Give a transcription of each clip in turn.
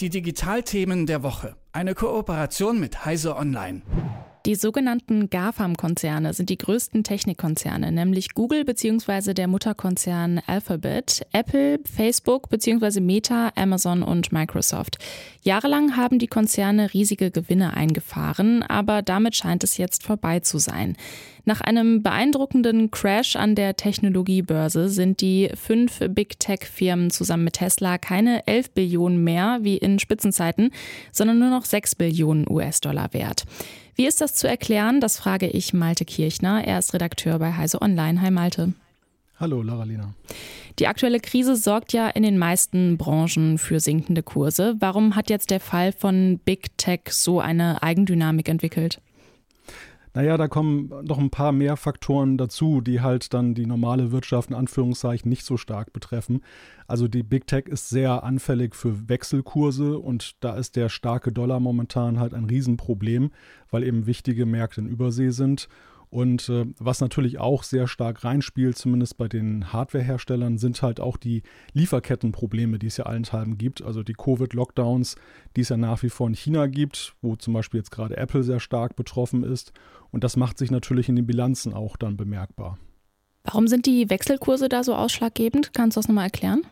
Die Digitalthemen der Woche. Eine Kooperation mit Heise Online. Die sogenannten GAFAM-Konzerne sind die größten Technikkonzerne, nämlich Google bzw. der Mutterkonzern Alphabet, Apple, Facebook bzw. Meta, Amazon und Microsoft. Jahrelang haben die Konzerne riesige Gewinne eingefahren, aber damit scheint es jetzt vorbei zu sein. Nach einem beeindruckenden Crash an der Technologiebörse sind die fünf Big Tech-Firmen zusammen mit Tesla keine 11 Billionen mehr wie in Spitzenzeiten, sondern nur noch 6 Billionen US-Dollar wert. Wie ist das zu erklären? Das frage ich Malte Kirchner. Er ist Redakteur bei Heise Online. Hi Malte. Hallo, Laralina. Die aktuelle Krise sorgt ja in den meisten Branchen für sinkende Kurse. Warum hat jetzt der Fall von Big Tech so eine Eigendynamik entwickelt? Naja, da kommen noch ein paar mehr Faktoren dazu, die halt dann die normale Wirtschaft in Anführungszeichen nicht so stark betreffen. Also die Big Tech ist sehr anfällig für Wechselkurse und da ist der starke Dollar momentan halt ein Riesenproblem, weil eben wichtige Märkte in Übersee sind. Und äh, was natürlich auch sehr stark reinspielt, zumindest bei den Hardwareherstellern, sind halt auch die Lieferkettenprobleme, die es ja allenthalben gibt. Also die Covid-Lockdowns, die es ja nach wie vor in China gibt, wo zum Beispiel jetzt gerade Apple sehr stark betroffen ist. Und das macht sich natürlich in den Bilanzen auch dann bemerkbar. Warum sind die Wechselkurse da so ausschlaggebend? Kannst du das nochmal erklären?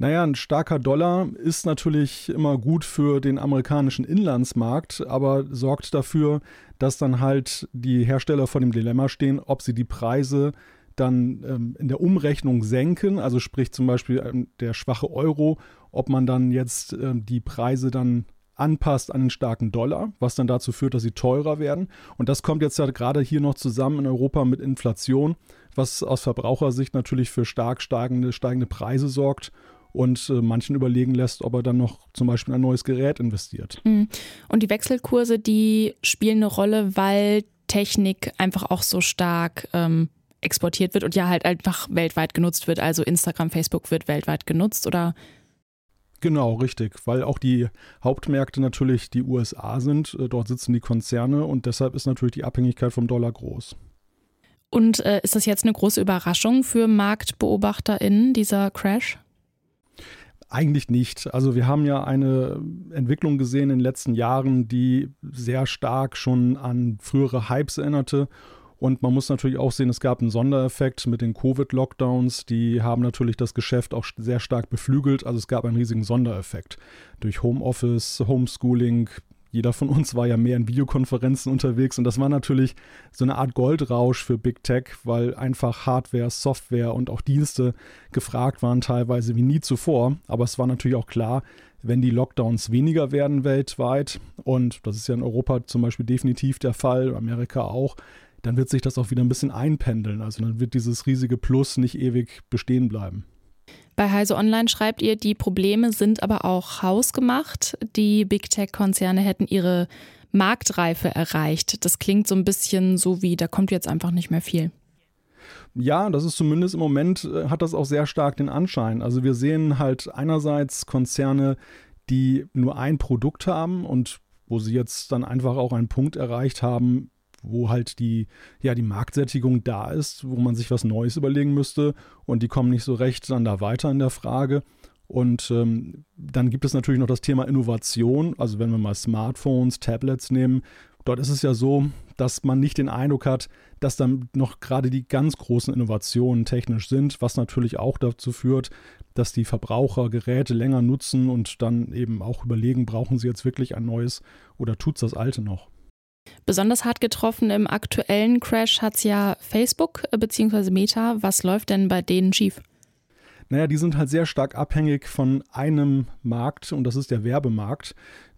Naja, ein starker Dollar ist natürlich immer gut für den amerikanischen Inlandsmarkt, aber sorgt dafür, dass dann halt die Hersteller vor dem Dilemma stehen, ob sie die Preise dann ähm, in der Umrechnung senken, also sprich zum Beispiel ähm, der schwache Euro, ob man dann jetzt ähm, die Preise dann anpasst an den starken Dollar, was dann dazu führt, dass sie teurer werden. Und das kommt jetzt ja gerade hier noch zusammen in Europa mit Inflation, was aus Verbrauchersicht natürlich für stark steigende, steigende Preise sorgt und äh, manchen überlegen lässt, ob er dann noch zum Beispiel ein neues Gerät investiert. Mhm. Und die Wechselkurse, die spielen eine Rolle, weil Technik einfach auch so stark ähm, exportiert wird und ja halt einfach weltweit genutzt wird. Also Instagram, Facebook wird weltweit genutzt oder Genau, richtig, weil auch die Hauptmärkte natürlich die USA sind. Äh, dort sitzen die Konzerne und deshalb ist natürlich die Abhängigkeit vom Dollar groß. Und äh, ist das jetzt eine große Überraschung für MarktbeobachterInnen, dieser Crash? Eigentlich nicht. Also wir haben ja eine Entwicklung gesehen in den letzten Jahren, die sehr stark schon an frühere Hypes erinnerte. Und man muss natürlich auch sehen, es gab einen Sondereffekt mit den Covid-Lockdowns. Die haben natürlich das Geschäft auch sehr stark beflügelt. Also es gab einen riesigen Sondereffekt. Durch Homeoffice, Homeschooling, jeder von uns war ja mehr in Videokonferenzen unterwegs und das war natürlich so eine Art Goldrausch für Big Tech, weil einfach Hardware, Software und auch Dienste gefragt waren, teilweise wie nie zuvor. Aber es war natürlich auch klar, wenn die Lockdowns weniger werden weltweit, und das ist ja in Europa zum Beispiel definitiv der Fall, Amerika auch, dann wird sich das auch wieder ein bisschen einpendeln. Also dann wird dieses riesige Plus nicht ewig bestehen bleiben. Bei Heise Online schreibt ihr, die Probleme sind aber auch hausgemacht. Die Big Tech-Konzerne hätten ihre Marktreife erreicht. Das klingt so ein bisschen so wie, da kommt jetzt einfach nicht mehr viel. Ja, das ist zumindest im Moment, äh, hat das auch sehr stark den Anschein. Also wir sehen halt einerseits Konzerne, die nur ein Produkt haben und wo sie jetzt dann einfach auch einen Punkt erreicht haben, wo halt die, ja, die Marktsättigung da ist, wo man sich was Neues überlegen müsste und die kommen nicht so recht dann da weiter in der Frage. Und ähm, dann gibt es natürlich noch das Thema Innovation. Also wenn wir mal Smartphones, Tablets nehmen, dort ist es ja so, dass man nicht den Eindruck hat, dass dann noch gerade die ganz großen Innovationen technisch sind, was natürlich auch dazu führt, dass die Verbraucher Geräte länger nutzen und dann eben auch überlegen, brauchen sie jetzt wirklich ein neues oder tut es das alte noch. Besonders hart getroffen im aktuellen Crash hat es ja Facebook äh, bzw. Meta. Was läuft denn bei denen schief? Naja, die sind halt sehr stark abhängig von einem Markt und das ist der Werbemarkt,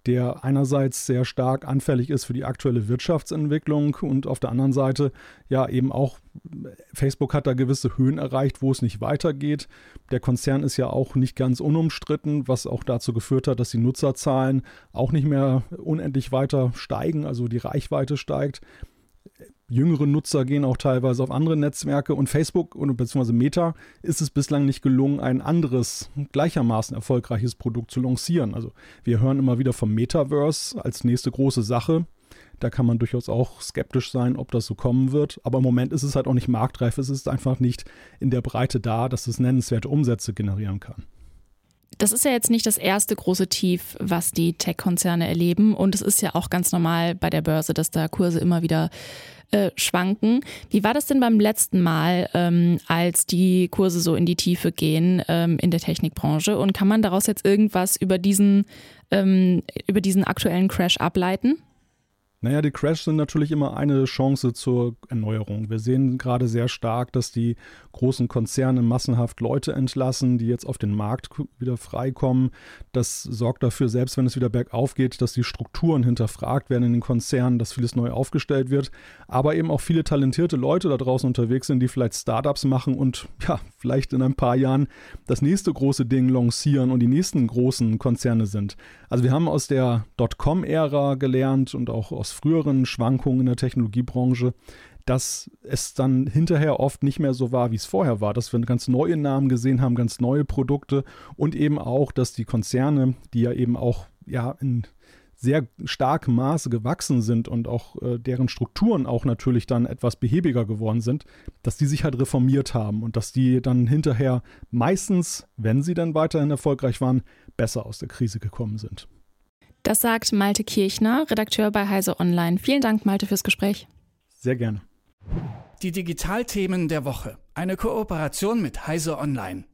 der einerseits sehr stark anfällig ist für die aktuelle Wirtschaftsentwicklung und auf der anderen Seite ja eben auch Facebook hat da gewisse Höhen erreicht, wo es nicht weitergeht. Der Konzern ist ja auch nicht ganz unumstritten, was auch dazu geführt hat, dass die Nutzerzahlen auch nicht mehr unendlich weiter steigen, also die Reichweite steigt jüngere Nutzer gehen auch teilweise auf andere Netzwerke und Facebook und beziehungsweise Meta ist es bislang nicht gelungen, ein anderes, gleichermaßen erfolgreiches Produkt zu lancieren. Also wir hören immer wieder vom Metaverse als nächste große Sache. Da kann man durchaus auch skeptisch sein, ob das so kommen wird. Aber im Moment ist es halt auch nicht marktreif. Es ist einfach nicht in der Breite da, dass es nennenswerte Umsätze generieren kann. Das ist ja jetzt nicht das erste große Tief, was die Tech-Konzerne erleben. Und es ist ja auch ganz normal bei der Börse, dass da Kurse immer wieder äh, schwanken. Wie war das denn beim letzten Mal, ähm, als die Kurse so in die Tiefe gehen ähm, in der Technikbranche? Und kann man daraus jetzt irgendwas über diesen, ähm, über diesen aktuellen Crash ableiten? Naja, die Crashs sind natürlich immer eine Chance zur Erneuerung. Wir sehen gerade sehr stark, dass die großen Konzerne massenhaft Leute entlassen, die jetzt auf den Markt wieder freikommen. Das sorgt dafür, selbst wenn es wieder bergauf geht, dass die Strukturen hinterfragt werden in den Konzernen, dass vieles neu aufgestellt wird. Aber eben auch viele talentierte Leute da draußen unterwegs sind, die vielleicht Startups machen und ja, vielleicht in ein paar Jahren das nächste große Ding lancieren und die nächsten großen Konzerne sind. Also wir haben aus der Dotcom-Ära gelernt und auch aus früheren Schwankungen in der Technologiebranche, dass es dann hinterher oft nicht mehr so war, wie es vorher war, dass wir ganz neue Namen gesehen haben, ganz neue Produkte und eben auch, dass die Konzerne, die ja eben auch ja in sehr starkem Maße gewachsen sind und auch äh, deren Strukturen auch natürlich dann etwas behäbiger geworden sind, dass die sich halt reformiert haben und dass die dann hinterher meistens, wenn sie dann weiterhin erfolgreich waren, besser aus der Krise gekommen sind. Das sagt Malte Kirchner, Redakteur bei Heise Online. Vielen Dank, Malte, fürs Gespräch. Sehr gerne. Die Digitalthemen der Woche. Eine Kooperation mit Heise Online.